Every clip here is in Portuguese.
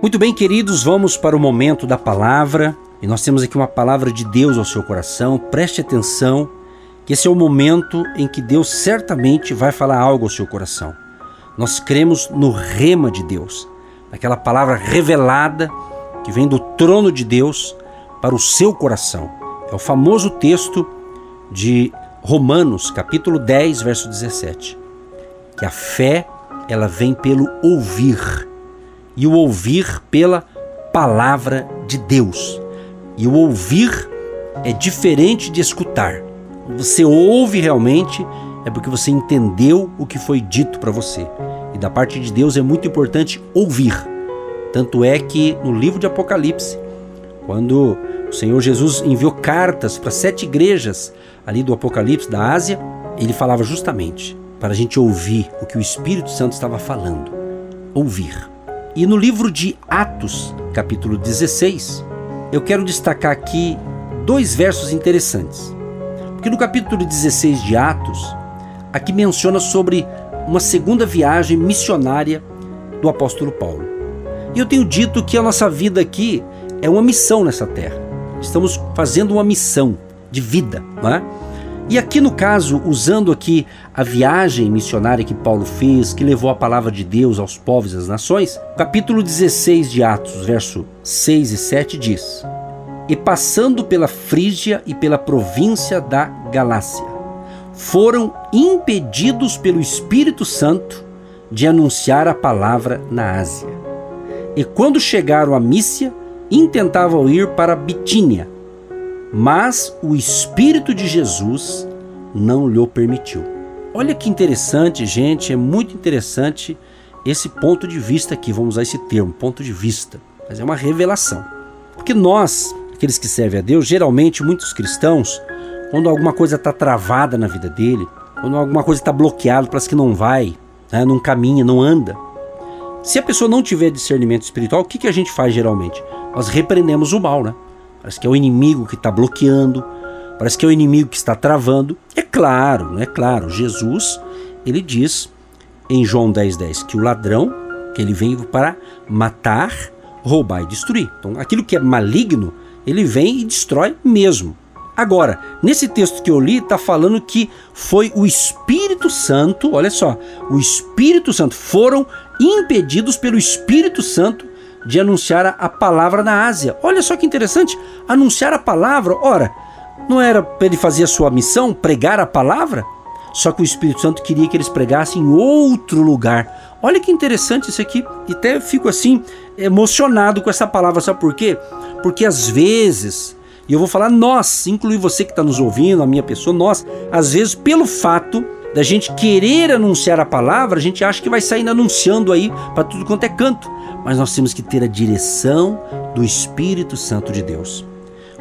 Muito bem, queridos, vamos para o momento da palavra. E nós temos aqui uma palavra de Deus ao seu coração. Preste atenção, que esse é o momento em que Deus certamente vai falar algo ao seu coração. Nós cremos no rema de Deus, naquela palavra revelada que vem do trono de Deus para o seu coração. É o famoso texto de Romanos, capítulo 10, verso 17. Que a fé, ela vem pelo ouvir, e o ouvir pela palavra de Deus. E o ouvir é diferente de escutar. Você ouve realmente é porque você entendeu o que foi dito para você. E da parte de Deus é muito importante ouvir. Tanto é que no livro de Apocalipse, quando o Senhor Jesus enviou cartas para sete igrejas ali do Apocalipse da Ásia, ele falava justamente para a gente ouvir o que o Espírito Santo estava falando. Ouvir. E no livro de Atos, capítulo 16, eu quero destacar aqui dois versos interessantes. Porque no capítulo 16 de Atos, aqui menciona sobre uma segunda viagem missionária do apóstolo Paulo. E eu tenho dito que a nossa vida aqui é uma missão nessa terra. Estamos fazendo uma missão de vida, não é? E aqui no caso, usando aqui a viagem missionária que Paulo fez, que levou a palavra de Deus aos povos e às nações, capítulo 16 de Atos, verso 6 e 7 diz: E passando pela Frígia e pela província da Galácia, foram impedidos pelo Espírito Santo de anunciar a palavra na Ásia. E quando chegaram a Mícia, intentavam ir para Bitínia mas o Espírito de Jesus não lhe permitiu. Olha que interessante, gente, é muito interessante esse ponto de vista aqui, vamos usar esse termo, ponto de vista, mas é uma revelação. Porque nós, aqueles que servem a Deus, geralmente muitos cristãos, quando alguma coisa está travada na vida dele, quando alguma coisa está bloqueada, parece que não vai, né, não caminha, não anda. Se a pessoa não tiver discernimento espiritual, o que, que a gente faz geralmente? Nós repreendemos o mal, né? Parece que é o inimigo que está bloqueando, parece que é o inimigo que está travando. É claro, é claro, Jesus, ele diz em João 10,10 10, que o ladrão, que ele veio para matar, roubar e destruir. Então, aquilo que é maligno, ele vem e destrói mesmo. Agora, nesse texto que eu li, está falando que foi o Espírito Santo, olha só, o Espírito Santo, foram impedidos pelo Espírito Santo de anunciar a palavra na Ásia. Olha só que interessante, anunciar a palavra. Ora, não era para ele fazer a sua missão, pregar a palavra? Só que o Espírito Santo queria que eles pregassem em outro lugar. Olha que interessante isso aqui. E até fico assim emocionado com essa palavra. Sabe por quê? Porque às vezes, e eu vou falar nós, incluir você que está nos ouvindo, a minha pessoa, nós, às vezes, pelo fato da gente querer anunciar a palavra, a gente acha que vai sair anunciando aí para tudo quanto é canto mas nós temos que ter a direção do Espírito Santo de Deus.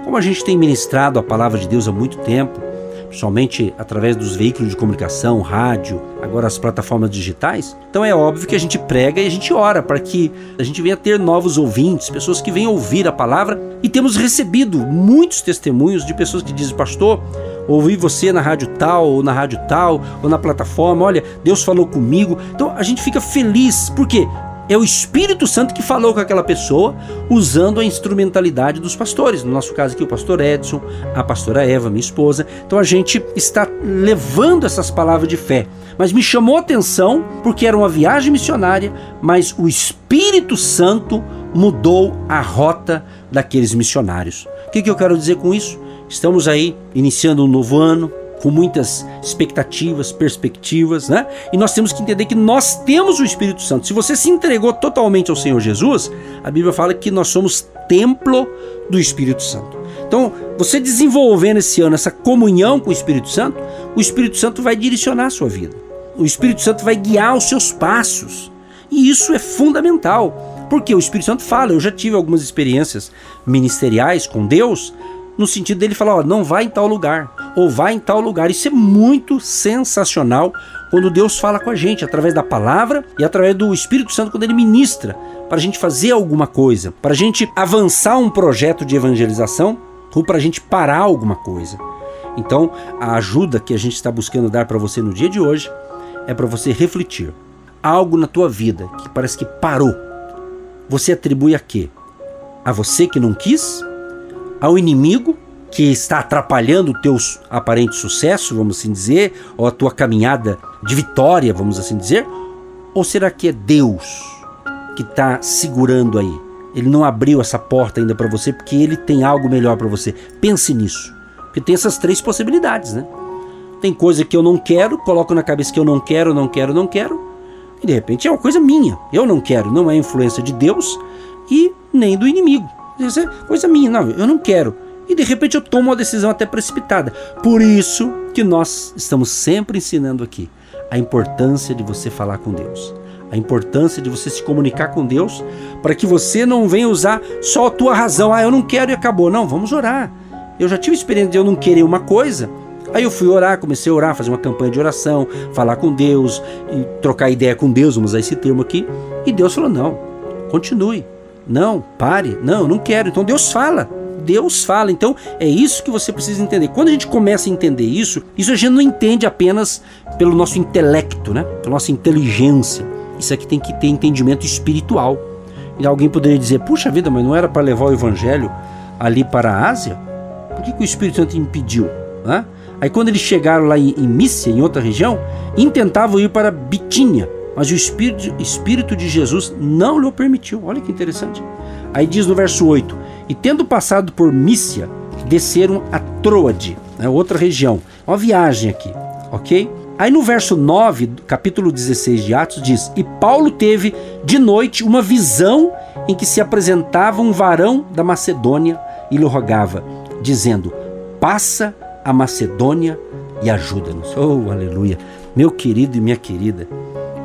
Como a gente tem ministrado a palavra de Deus há muito tempo, principalmente através dos veículos de comunicação, rádio, agora as plataformas digitais, então é óbvio que a gente prega e a gente ora para que a gente venha ter novos ouvintes, pessoas que venham ouvir a palavra e temos recebido muitos testemunhos de pessoas que dizem, pastor, ouvi você na rádio tal, ou na rádio tal, ou na plataforma, olha, Deus falou comigo. Então a gente fica feliz, por quê? É o Espírito Santo que falou com aquela pessoa usando a instrumentalidade dos pastores. No nosso caso aqui, o pastor Edson, a pastora Eva, minha esposa. Então a gente está levando essas palavras de fé. Mas me chamou a atenção porque era uma viagem missionária, mas o Espírito Santo mudou a rota daqueles missionários. O que, que eu quero dizer com isso? Estamos aí iniciando um novo ano, com muitas expectativas, perspectivas, né? E nós temos que entender que nós temos o Espírito Santo. Se você se entregou totalmente ao Senhor Jesus, a Bíblia fala que nós somos templo do Espírito Santo. Então, você desenvolvendo esse ano essa comunhão com o Espírito Santo, o Espírito Santo vai direcionar a sua vida. O Espírito Santo vai guiar os seus passos. E isso é fundamental. Porque o Espírito Santo fala, eu já tive algumas experiências ministeriais com Deus, no sentido dele falar, ó, não vai em tal lugar, ou vai em tal lugar. Isso é muito sensacional quando Deus fala com a gente, através da palavra e através do Espírito Santo, quando ele ministra, para a gente fazer alguma coisa, para a gente avançar um projeto de evangelização ou para a gente parar alguma coisa. Então, a ajuda que a gente está buscando dar para você no dia de hoje é para você refletir. Algo na tua vida que parece que parou. Você atribui a quê? A você que não quis? Ao inimigo que está atrapalhando o teu aparente sucesso, vamos assim dizer, ou a tua caminhada de vitória, vamos assim dizer? Ou será que é Deus que está segurando aí? Ele não abriu essa porta ainda para você porque ele tem algo melhor para você. Pense nisso. Porque tem essas três possibilidades, né? Tem coisa que eu não quero, coloco na cabeça que eu não quero, não quero, não quero, e de repente é uma coisa minha. Eu não quero, não é influência de Deus e nem do inimigo. Isso é coisa minha, não, eu não quero. E de repente eu tomo uma decisão até precipitada. Por isso que nós estamos sempre ensinando aqui a importância de você falar com Deus. A importância de você se comunicar com Deus para que você não venha usar só a tua razão. Ah, eu não quero e acabou. Não, vamos orar. Eu já tive experiência de eu não querer uma coisa. Aí eu fui orar, comecei a orar, fazer uma campanha de oração, falar com Deus, trocar ideia com Deus, vamos usar esse termo aqui. E Deus falou: não, continue. Não, pare. Não, não quero. Então Deus fala. Deus fala. Então é isso que você precisa entender. Quando a gente começa a entender isso, isso a gente não entende apenas pelo nosso intelecto, né? Pela nossa inteligência. Isso aqui tem que ter entendimento espiritual. E alguém poderia dizer: puxa vida, mas não era para levar o evangelho ali para a Ásia? Por que, que o Espírito Santo impediu? Né? Aí quando eles chegaram lá em, em Mícia, em outra região, intentavam ir para Bitínia, mas o Espírito, Espírito de Jesus não lhe permitiu. Olha que interessante. Aí diz no verso 8: E tendo passado por Mícia, desceram a Troade, né, outra região. Uma viagem aqui, ok? Aí no verso 9, capítulo 16 de Atos, diz: E Paulo teve de noite uma visão em que se apresentava um varão da Macedônia e lhe rogava, dizendo: Passa a Macedônia e ajuda-nos. Oh, aleluia. Meu querido e minha querida,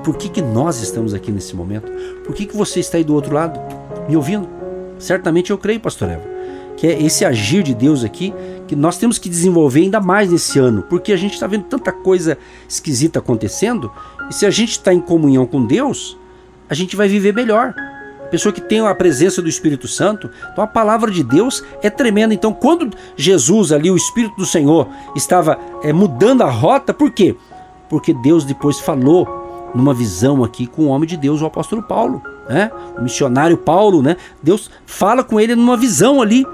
por que, que nós estamos aqui nesse momento? Por que, que você está aí do outro lado, me ouvindo? Certamente eu creio, pastor Eva, que é esse agir de Deus aqui que nós temos que desenvolver ainda mais nesse ano, porque a gente está vendo tanta coisa esquisita acontecendo, e se a gente está em comunhão com Deus, a gente vai viver melhor pessoa que tem a presença do Espírito Santo. Então a palavra de Deus é tremenda. Então quando Jesus ali, o Espírito do Senhor, estava é, mudando a rota, por quê? Porque Deus depois falou numa visão aqui com o homem de Deus, o apóstolo Paulo, né? O missionário Paulo, né? Deus fala com ele numa visão ali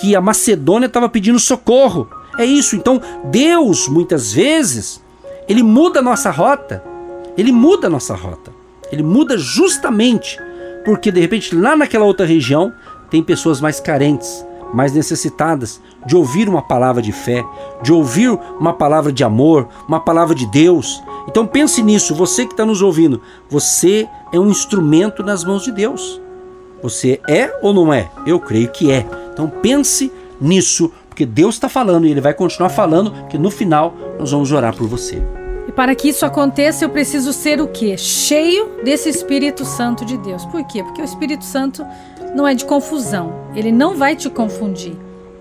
que a Macedônia estava pedindo socorro. É isso. Então Deus muitas vezes ele muda a nossa rota. Ele muda a nossa rota. Ele muda justamente porque de repente lá naquela outra região tem pessoas mais carentes, mais necessitadas de ouvir uma palavra de fé, de ouvir uma palavra de amor, uma palavra de Deus. Então pense nisso, você que está nos ouvindo, você é um instrumento nas mãos de Deus. Você é ou não é? Eu creio que é. Então pense nisso, porque Deus está falando e Ele vai continuar falando, que no final nós vamos orar por você. E para que isso aconteça, eu preciso ser o quê? Cheio desse Espírito Santo de Deus. Por quê? Porque o Espírito Santo não é de confusão. Ele não vai te confundir.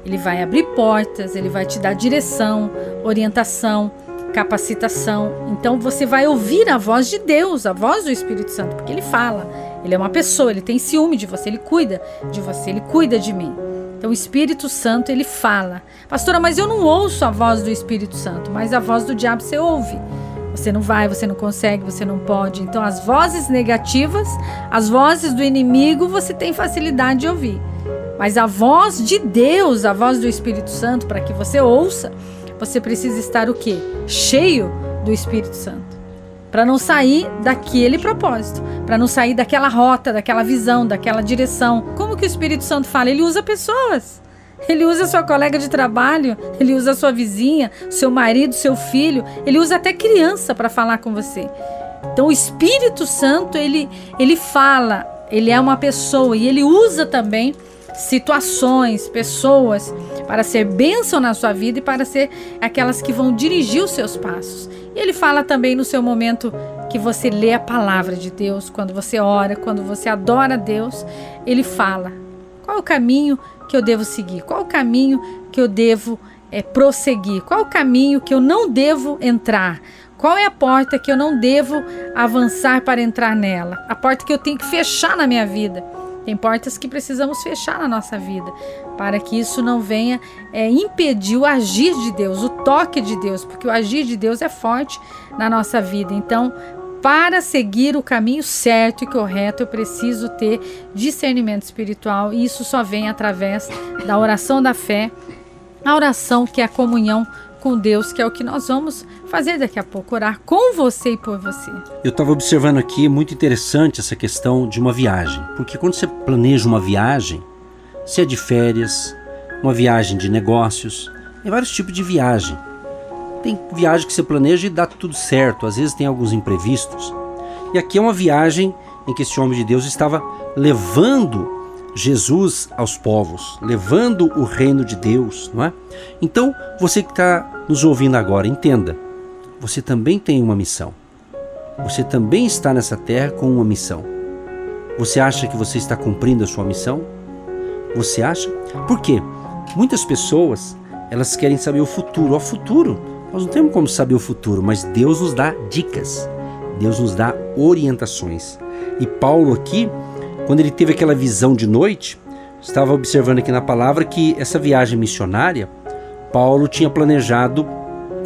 Ele vai abrir portas, ele vai te dar direção, orientação, capacitação. Então você vai ouvir a voz de Deus, a voz do Espírito Santo, porque ele fala. Ele é uma pessoa, ele tem ciúme de você, ele cuida de você, ele cuida de mim. Então o Espírito Santo ele fala. Pastora, mas eu não ouço a voz do Espírito Santo, mas a voz do diabo você ouve. Você não vai, você não consegue, você não pode. Então as vozes negativas, as vozes do inimigo, você tem facilidade de ouvir. Mas a voz de Deus, a voz do Espírito Santo, para que você ouça, você precisa estar o quê? Cheio do Espírito Santo para não sair daquele propósito, para não sair daquela rota, daquela visão, daquela direção. Como que o Espírito Santo fala? Ele usa pessoas. Ele usa sua colega de trabalho, ele usa sua vizinha, seu marido, seu filho, ele usa até criança para falar com você. Então o Espírito Santo, ele ele fala, ele é uma pessoa e ele usa também situações, pessoas para ser bênção na sua vida e para ser aquelas que vão dirigir os seus passos. Ele fala também no seu momento que você lê a palavra de Deus, quando você ora, quando você adora a Deus, ele fala. Qual o caminho que eu devo seguir? Qual o caminho que eu devo é, prosseguir? Qual o caminho que eu não devo entrar? Qual é a porta que eu não devo avançar para entrar nela? A porta que eu tenho que fechar na minha vida. Tem portas que precisamos fechar na nossa vida, para que isso não venha é, impedir o agir de Deus, o toque de Deus, porque o agir de Deus é forte na nossa vida. Então, para seguir o caminho certo e correto, eu preciso ter discernimento espiritual, e isso só vem através da oração da fé, a oração que é a comunhão com Deus, que é o que nós vamos fazer daqui a pouco, orar com você e por você. Eu estava observando aqui, muito interessante essa questão de uma viagem, porque quando você planeja uma viagem, se é de férias, uma viagem de negócios, tem vários tipos de viagem. Tem viagem que você planeja e dá tudo certo, às vezes tem alguns imprevistos. E aqui é uma viagem em que esse homem de Deus estava levando Jesus aos povos, levando o reino de Deus, não é? Então, você que está nos ouvindo agora, entenda, você também tem uma missão. Você também está nessa terra com uma missão. Você acha que você está cumprindo a sua missão? Você acha? Por quê? Muitas pessoas, elas querem saber o futuro. O futuro, nós não temos como saber o futuro, mas Deus nos dá dicas. Deus nos dá orientações. E Paulo aqui, quando ele teve aquela visão de noite, estava observando aqui na palavra que essa viagem missionária, Paulo tinha planejado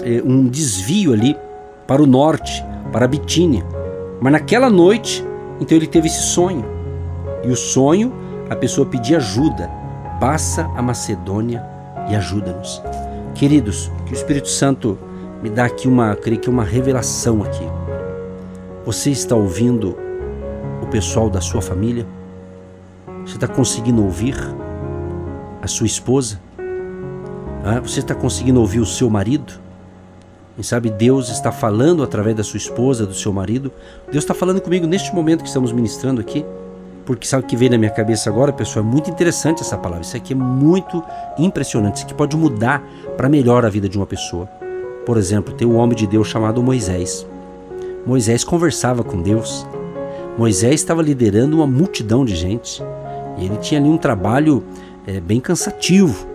eh, um desvio ali para o norte, para a Bitínia. Mas naquela noite, então ele teve esse sonho. E o sonho, a pessoa pedia ajuda. Passa a Macedônia e ajuda-nos. Queridos, que o Espírito Santo me dá aqui uma, creio que uma revelação aqui. Você está ouvindo o pessoal da sua família? Você está conseguindo ouvir a sua esposa? Você está conseguindo ouvir o seu marido? Quem sabe Deus está falando através da sua esposa, do seu marido. Deus está falando comigo neste momento que estamos ministrando aqui. Porque sabe o que veio na minha cabeça agora, pessoal? É muito interessante essa palavra. Isso aqui é muito impressionante. Isso aqui pode mudar para melhor a vida de uma pessoa. Por exemplo, tem um homem de Deus chamado Moisés. Moisés conversava com Deus. Moisés estava liderando uma multidão de gente. E ele tinha ali um trabalho é, bem cansativo.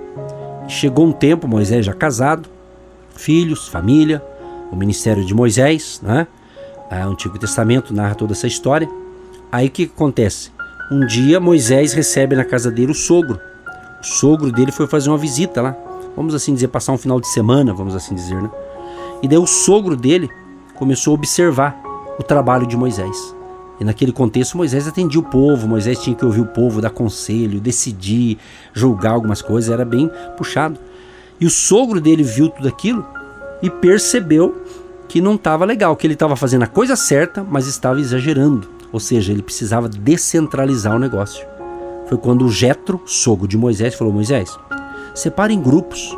Chegou um tempo, Moisés já casado, filhos, família, o ministério de Moisés, né? O Antigo Testamento narra toda essa história. Aí o que acontece? Um dia Moisés recebe na casa dele o sogro. O sogro dele foi fazer uma visita lá. Vamos assim dizer, passar um final de semana, vamos assim dizer, né? E daí o sogro dele começou a observar o trabalho de Moisés. E naquele contexto, Moisés atendia o povo, Moisés tinha que ouvir o povo, dar conselho, decidir, julgar algumas coisas, era bem puxado. E o sogro dele viu tudo aquilo e percebeu que não estava legal, que ele estava fazendo a coisa certa, mas estava exagerando. Ou seja, ele precisava descentralizar o negócio. Foi quando o Jetro, sogro de Moisés, falou: Moisés, separe em grupos,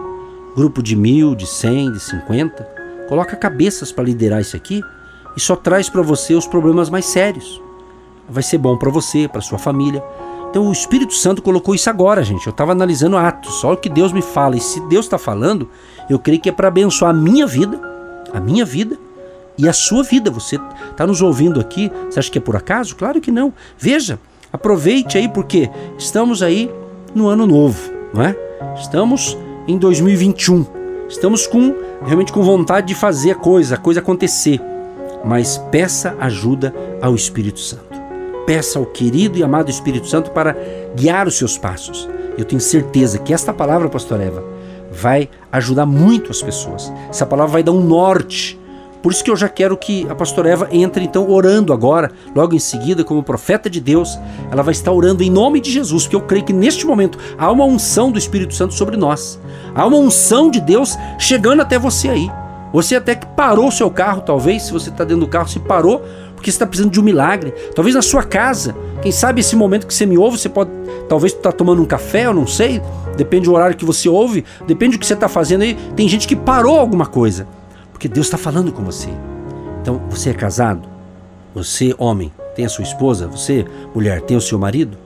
grupo de mil, de cem, de cinquenta, coloca cabeças para liderar isso aqui e só traz para você os problemas mais sérios. Vai ser bom para você, para sua família. Então o Espírito Santo colocou isso agora, gente. Eu estava analisando Atos, só o que Deus me fala. E se Deus está falando, eu creio que é para abençoar a minha vida, a minha vida e a sua vida. Você está nos ouvindo aqui, você acha que é por acaso? Claro que não. Veja, aproveite aí, porque estamos aí no ano novo, não é? Estamos em 2021. Estamos com realmente com vontade de fazer a coisa, a coisa acontecer mas peça ajuda ao Espírito Santo. Peça ao querido e amado Espírito Santo para guiar os seus passos. Eu tenho certeza que esta palavra, pastor Eva, vai ajudar muito as pessoas. Essa palavra vai dar um norte. Por isso que eu já quero que a pastora Eva entre então orando agora, logo em seguida, como profeta de Deus. Ela vai estar orando em nome de Jesus, porque eu creio que neste momento há uma unção do Espírito Santo sobre nós. Há uma unção de Deus chegando até você aí. Você até que parou seu carro, talvez, se você está dentro do carro, se parou porque você está precisando de um milagre. Talvez na sua casa. Quem sabe esse momento que você me ouve, você pode. Talvez estar tá tomando um café, eu não sei. Depende do horário que você ouve, depende do que você está fazendo aí. Tem gente que parou alguma coisa. Porque Deus está falando com você. Então, você é casado? Você, homem, tem a sua esposa? Você, mulher, tem o seu marido?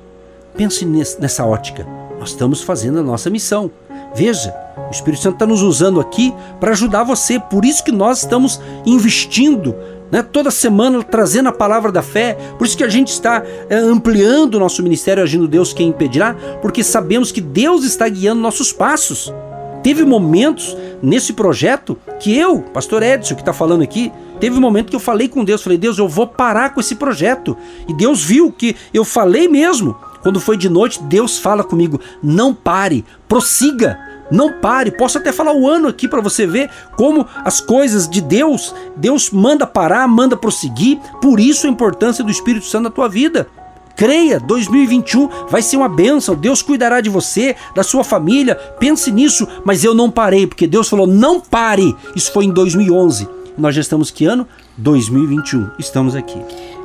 Pense nessa ótica. Nós estamos fazendo a nossa missão. Veja, o Espírito Santo está nos usando aqui para ajudar você. Por isso que nós estamos investindo né? toda semana trazendo a palavra da fé. Por isso que a gente está é, ampliando o nosso ministério Agindo Deus Quem Impedirá, porque sabemos que Deus está guiando nossos passos. Teve momentos nesse projeto que eu, pastor Edson, que está falando aqui, teve um momento que eu falei com Deus, falei, Deus, eu vou parar com esse projeto. E Deus viu que eu falei mesmo. Quando foi de noite, Deus fala comigo: não pare, prossiga. Não pare, posso até falar o ano aqui para você ver como as coisas de Deus, Deus manda parar, manda prosseguir. Por isso a importância do Espírito Santo na tua vida. Creia, 2021 vai ser uma bênção. Deus cuidará de você, da sua família. Pense nisso, mas eu não parei, porque Deus falou: não pare. Isso foi em 2011. Nós já estamos que ano? 2021. Estamos aqui.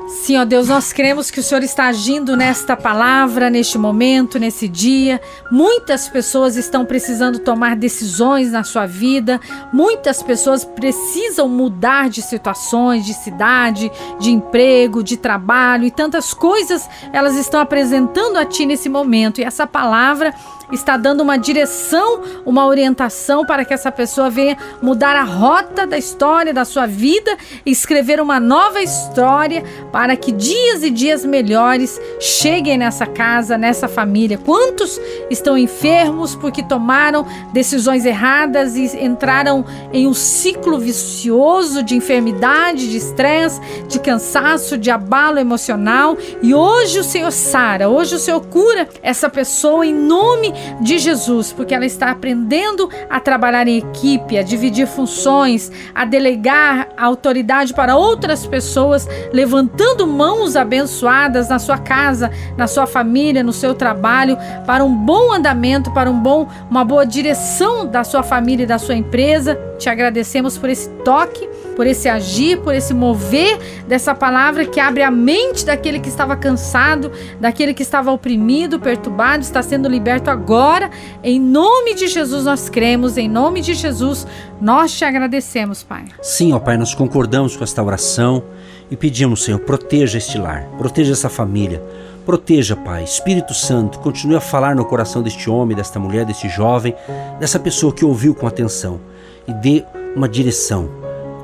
Sim, ó Deus, nós cremos que o Senhor está agindo nesta palavra, neste momento, nesse dia. Muitas pessoas estão precisando tomar decisões na sua vida, muitas pessoas precisam mudar de situações, de cidade, de emprego, de trabalho e tantas coisas elas estão apresentando a Ti nesse momento. E essa palavra está dando uma direção, uma orientação para que essa pessoa venha mudar a rota da história da sua vida escrever uma nova história para que dias e dias melhores cheguem nessa casa, nessa família. Quantos estão enfermos porque tomaram decisões erradas e entraram em um ciclo vicioso de enfermidade, de estresse, de cansaço, de abalo emocional? E hoje o Senhor sara, hoje o Senhor cura essa pessoa em nome de Jesus, porque ela está aprendendo a trabalhar em equipe, a dividir funções, a delegar a autoridade para outras pessoas, levantando mãos abençoadas na sua casa, na sua família, no seu trabalho, para um bom andamento, para um bom, uma boa direção da sua família e da sua empresa. Te agradecemos por esse toque por esse agir, por esse mover dessa palavra que abre a mente daquele que estava cansado, daquele que estava oprimido, perturbado, está sendo liberto agora. Em nome de Jesus nós cremos, em nome de Jesus nós te agradecemos, Pai. Sim, ó Pai, nós concordamos com esta oração e pedimos, Senhor, proteja este lar, proteja essa família. Proteja, Pai, Espírito Santo, continue a falar no coração deste homem, desta mulher, deste jovem, dessa pessoa que ouviu com atenção e dê uma direção,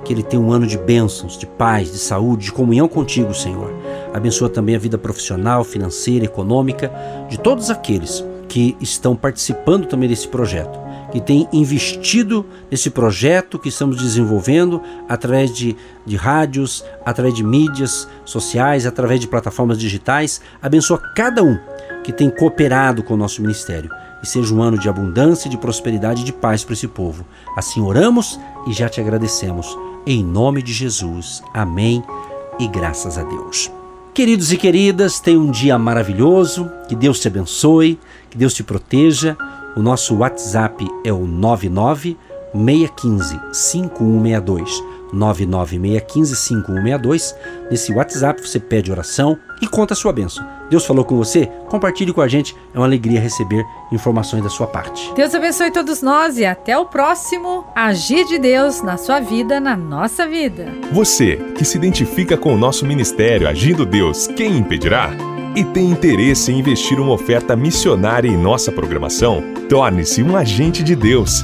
que ele tenha um ano de bênçãos, de paz, de saúde, de comunhão contigo, Senhor. Abençoa também a vida profissional, financeira, econômica de todos aqueles que estão participando também desse projeto, que têm investido nesse projeto que estamos desenvolvendo através de, de rádios, através de mídias sociais, através de plataformas digitais. Abençoa cada um que tem cooperado com o nosso ministério e seja um ano de abundância, de prosperidade e de paz para esse povo. Assim oramos e já te agradecemos. Em nome de Jesus. Amém e graças a Deus. Queridos e queridas, tenha um dia maravilhoso, que Deus te abençoe, que Deus te proteja. O nosso WhatsApp é o 99 615 5162. 996155162. Nesse WhatsApp você pede oração e conta a sua bênção. Deus falou com você? Compartilhe com a gente. É uma alegria receber informações da sua parte. Deus abençoe todos nós e até o próximo Agir de Deus na sua vida, na nossa vida. Você que se identifica com o nosso ministério Agindo Deus, quem impedirá? E tem interesse em investir uma oferta missionária em nossa programação? Torne-se um agente de Deus